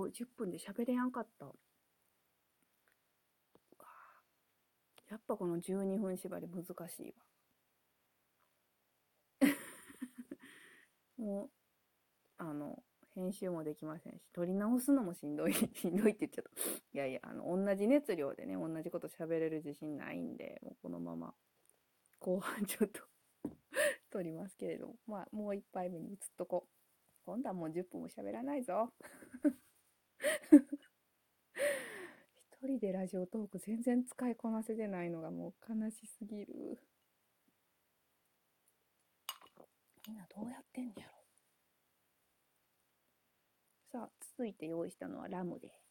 ごい、10分で喋れやんかった。やっぱこの12分縛り難しいわ。もう、あの、編集もできませんし、撮り直すのもしんどい、しんどいって言っちゃった。いやいや、あの、同じ熱量でね、同じこと喋れる自信ないんで、もうこのまま、後半 ちょっと撮りますけれども、まあ、もう一杯目に移っとこう。今度はもう10分も喋らないぞ。一人でラジオトーク全然使いこなせてないのがもう悲しすぎる。みんなどうやってんやろさあ、続いて用意したのはラムです。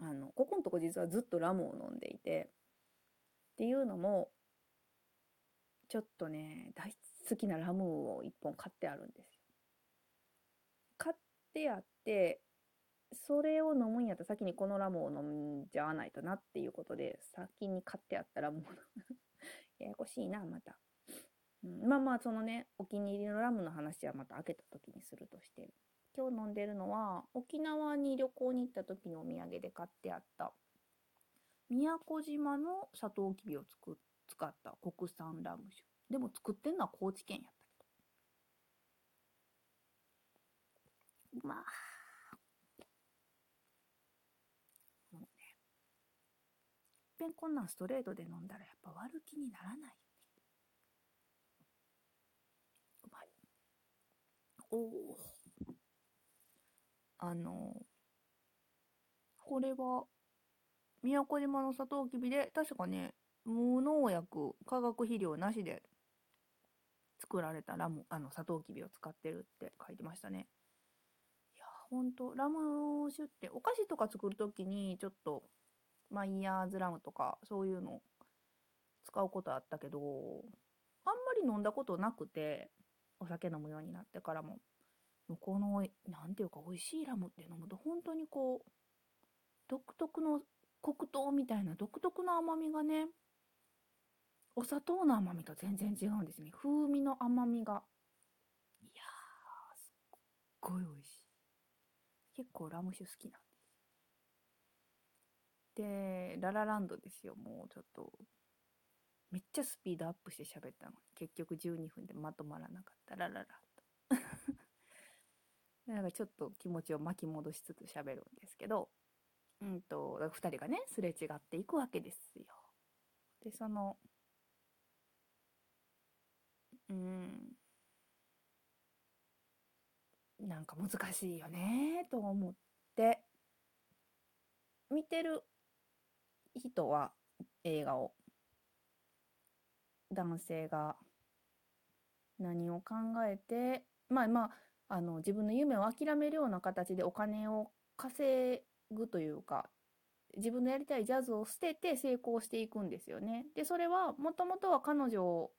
あの、ここのとこ実はずっとラムを飲んでいて、っていうのも、ちょっとね、大好きなラムを一本買ってあるんですよ。買ってあって、それを飲むんやったら先にこのラムを飲んじゃわないとなっていうことで、先に買ってあったラムをややこしいな、また。うん、まあまあ、そのね、お気に入りのラムの話はまた開けた時にするとして、今日飲んでるのは、沖縄に旅行に行った時のお土産で買ってあった、宮古島のサトウキビを使った国産ラム酒。でも作ってんのは高知県やったけど。まあ。もうね。いっぺんこんなんストレートで飲んだらやっぱ悪気にならないよね。うまい。おお。あの、これは、宮古島のサトウキビで、確かね、無農薬、化学肥料なしで作られたラム、あの、サトウキビを使ってるって書いてましたね。いや、ほんと、ラム酒って、お菓子とか作るときに、ちょっと、マイヤーズラムとか、そういうの使うことあったけど、あんまり飲んだことなくて、お酒飲むようになってからも。向こうの、なんていうか、美味しいラムって飲むと、本当にこう、独特の黒糖みたいな独特の甘みがね、お砂糖の甘みと全然違うんですね。風味の甘みが。いやー、すっごい美味しい。結構ラム酒好きなんで。ララランドですよ。もうちょっと、めっちゃスピードアップして喋ったの、結局12分でまとまらなかったララランド。なんかちょっと気持ちを巻き戻しつつ喋るんですけど、うんと、二人がね、すれ違っていくわけですよ。で、その、うん、なんか難しいよね、と思って、見てる人は映画を、男性が何を考えて、まあまあ、あの、自分の夢を諦めるような形でお金を稼ぐというか、自分のやりたいジャズを捨てて成功していくんですよね。で、それはもともとは彼女を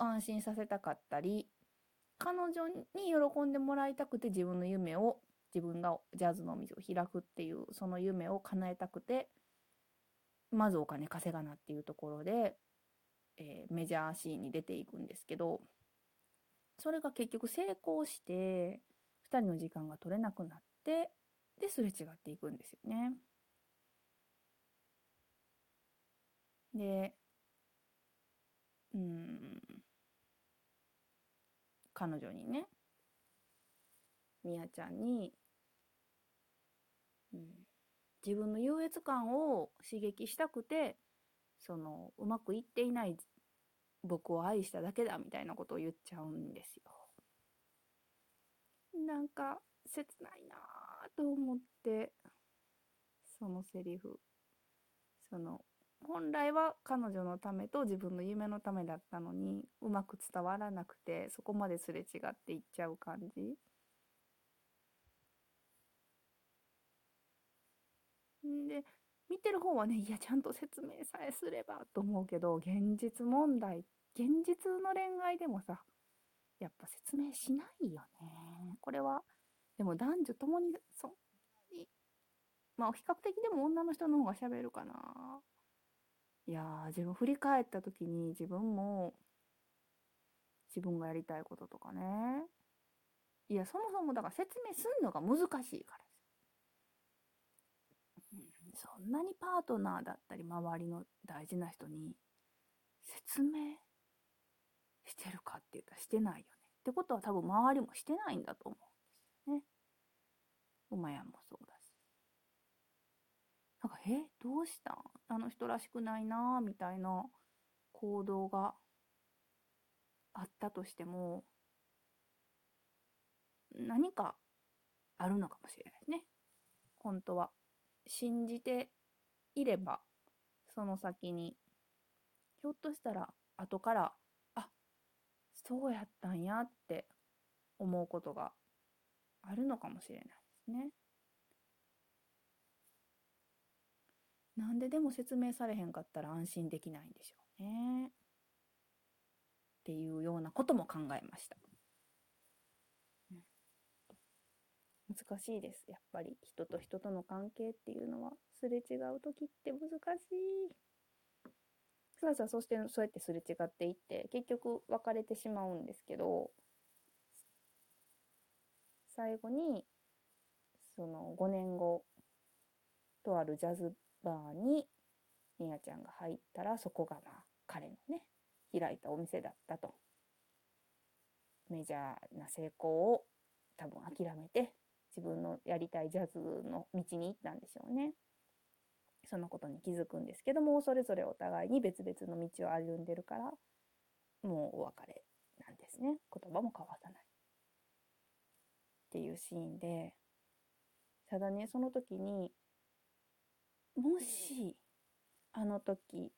安心させたかったり、彼女に喜んでもらいたくて自分の夢を、自分がジャズのお店を開くっていう、その夢を叶えたくて、まずお金稼がなっていうところで、えーメジャーシーンに出ていくんですけど、それが結局成功して、二人の時間が取れなくなって、で、すれ違っていくんですよね。で、うん、彼女にね、みやちゃんに、自分の優越感を刺激したくて、その、うまくいっていない僕を愛しただけだみたいなことを言っちゃうんですよ。なんか、切ないなぁと思って、そのセリフ。その、本来は彼女のためと自分の夢のためだったのに、うまく伝わらなくて、そこまですれ違っていっちゃう感じ。で、見てる方はね、いや、ちゃんと説明さえすればと思うけど、現実問題、現実の恋愛でもさ、やっぱ説明しないよね。これは、でも男女ともに、そんなに、まあ、比較的でも女の人の方が喋るかな。いやー、自分振り返った時に自分も、自分がやりたいこととかね。いや、そもそもだから説明すんのが難しいから。そんなにパートナーだったり周りの大事な人に説明してるかって言ったらしてないよね。ってことは多分周りもしてないんだと思うんですよね。馬やもそうだし。なんか、え、どうしたん？あの人らしくないなみたいな行動があったとしても、何かあるのかもしれないですね。本当は。信じていれば、その先に、ひょっとしたら後から、あ、そうやったんやって思うことがあるのかもしれないですね。なんででも説明されへんかったら安心できないんでしょうね。っていうようなことも考えました。難しいです。やっぱり人と人との関係っていうのはすれ違う時って難しい。さあさあ、そしてそうやってすれ違っていって結局別れてしまうんですけど最後にその5年後とあるジャズバーにみやちゃんが入ったらそこがまあ彼のね開いたお店だったとメジャーな成功を多分諦めて自分のやりたいジャズの道に行ったんでしょうね。そのことに気づくんですけどもそれぞれお互いに別々の道を歩んでるからもうお別れなんですね言葉も交わさないっていうシーンでただねその時にもしあの時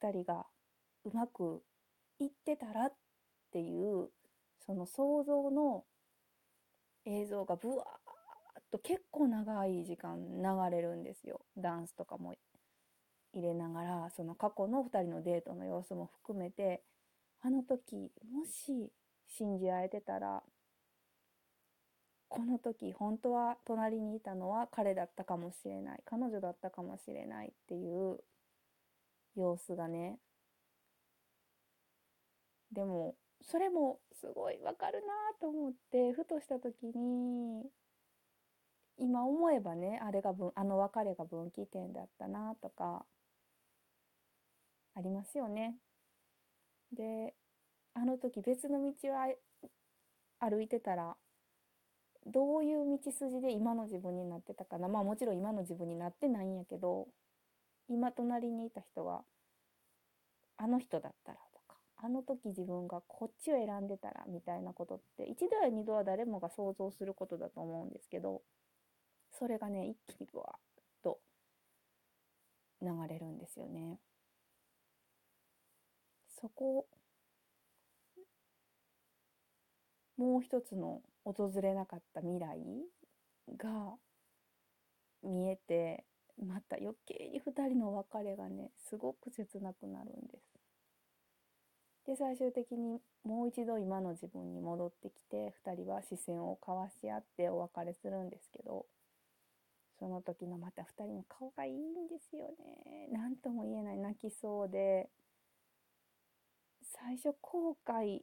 2人がうまくいってたらっていうその想像の映像がブワーっと結構長い時間流れるんですよ。ダンスとかも入れながら、その過去の2人のデートの様子も含めて、あの時、もし信じ合えてたら、この時本当は隣にいたのは彼だったかもしれない、彼女だったかもしれないっていう様子がね、でもそれもすごいわかるなと思ってふとした時に今思えばねあれが分あの別れが分岐点だったなとかありますよね。であの時別の道を歩いてたらどういう道筋で今の自分になってたかなまあもちろん今の自分になってないんやけど今隣にいた人があの人だったらあの時自分がこっちを選んでたらみたいなことって一度や二度は誰もが想像することだと思うんですけどそれがね一気にブワッと流れるんですよね。そこもう一つの訪れなかった未来が見えてまた余計に2人の別れがねすごく切なくなるんです。で最終的にもう一度今の自分に戻ってきて2人は視線を交わし合ってお別れするんですけどその時のまた2人の顔がいいんですよね。何とも言えない泣きそうで最初後悔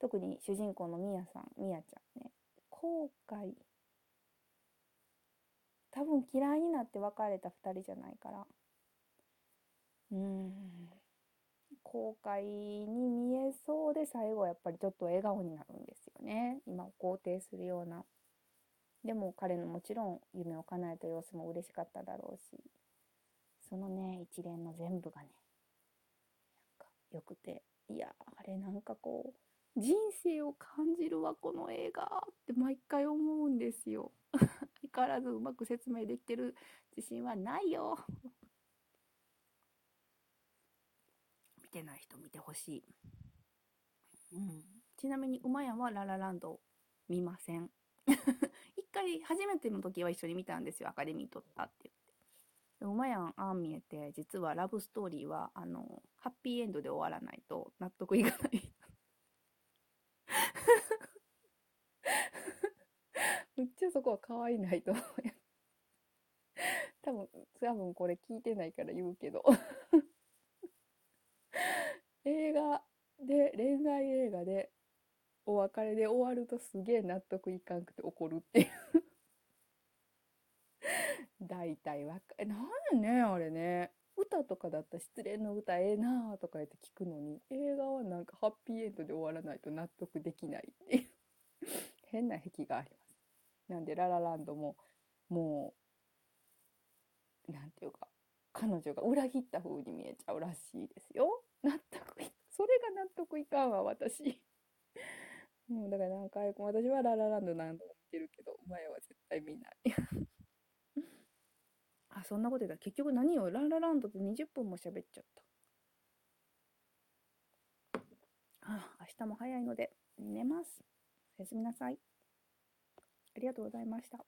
特に主人公のみやさんみやちゃんね。後悔多分嫌いになって別れた2人じゃないから。うん。後悔に見えそうで最後やっぱりちょっと笑顔になるんですよね。今を肯定するような。でも彼のもちろん夢を叶えた様子も嬉しかっただろうし。そのね一連の全部がねなんかよくて。いやあれなんかこう人生を感じるわこの映画って毎回思うんですよ相変わらずうまく説明できてる自信はないよてない人見てほしい。うん。ちなみに、馬やはララランド見ません。一回、初めての時は一緒に見たんですよ。アカデミー取ったって言って。馬やん、あん見えて、実はラブストーリーは、あの、ハッピーエンドで終わらないと納得いかない。めっちゃそこは可愛いないと思う。多分、多分これ聞いてないから言うけど映画で、恋愛映画で、お別れで終わるとすげえ納得いかんくて怒るっていう 大体わか、えなんねあれね。歌とかだったら失恋の歌ええなーとか言って聞くのに、映画はなんかハッピーエンドで終わらないと納得できないっていう 変な癖があります。なんでララランドも、もう、なんていうか、彼女が裏切った風に見えちゃうらしいですよ。納得い、それが納得いかんわ、私。もうだから何回も私はララランド何度も見てるけど、お前は絶対見ない。あ、そんなこと言った結局何よ、ララランドで20分も喋っちゃった。あ、明日も早いので寝ます。おやすみなさい。ありがとうございました。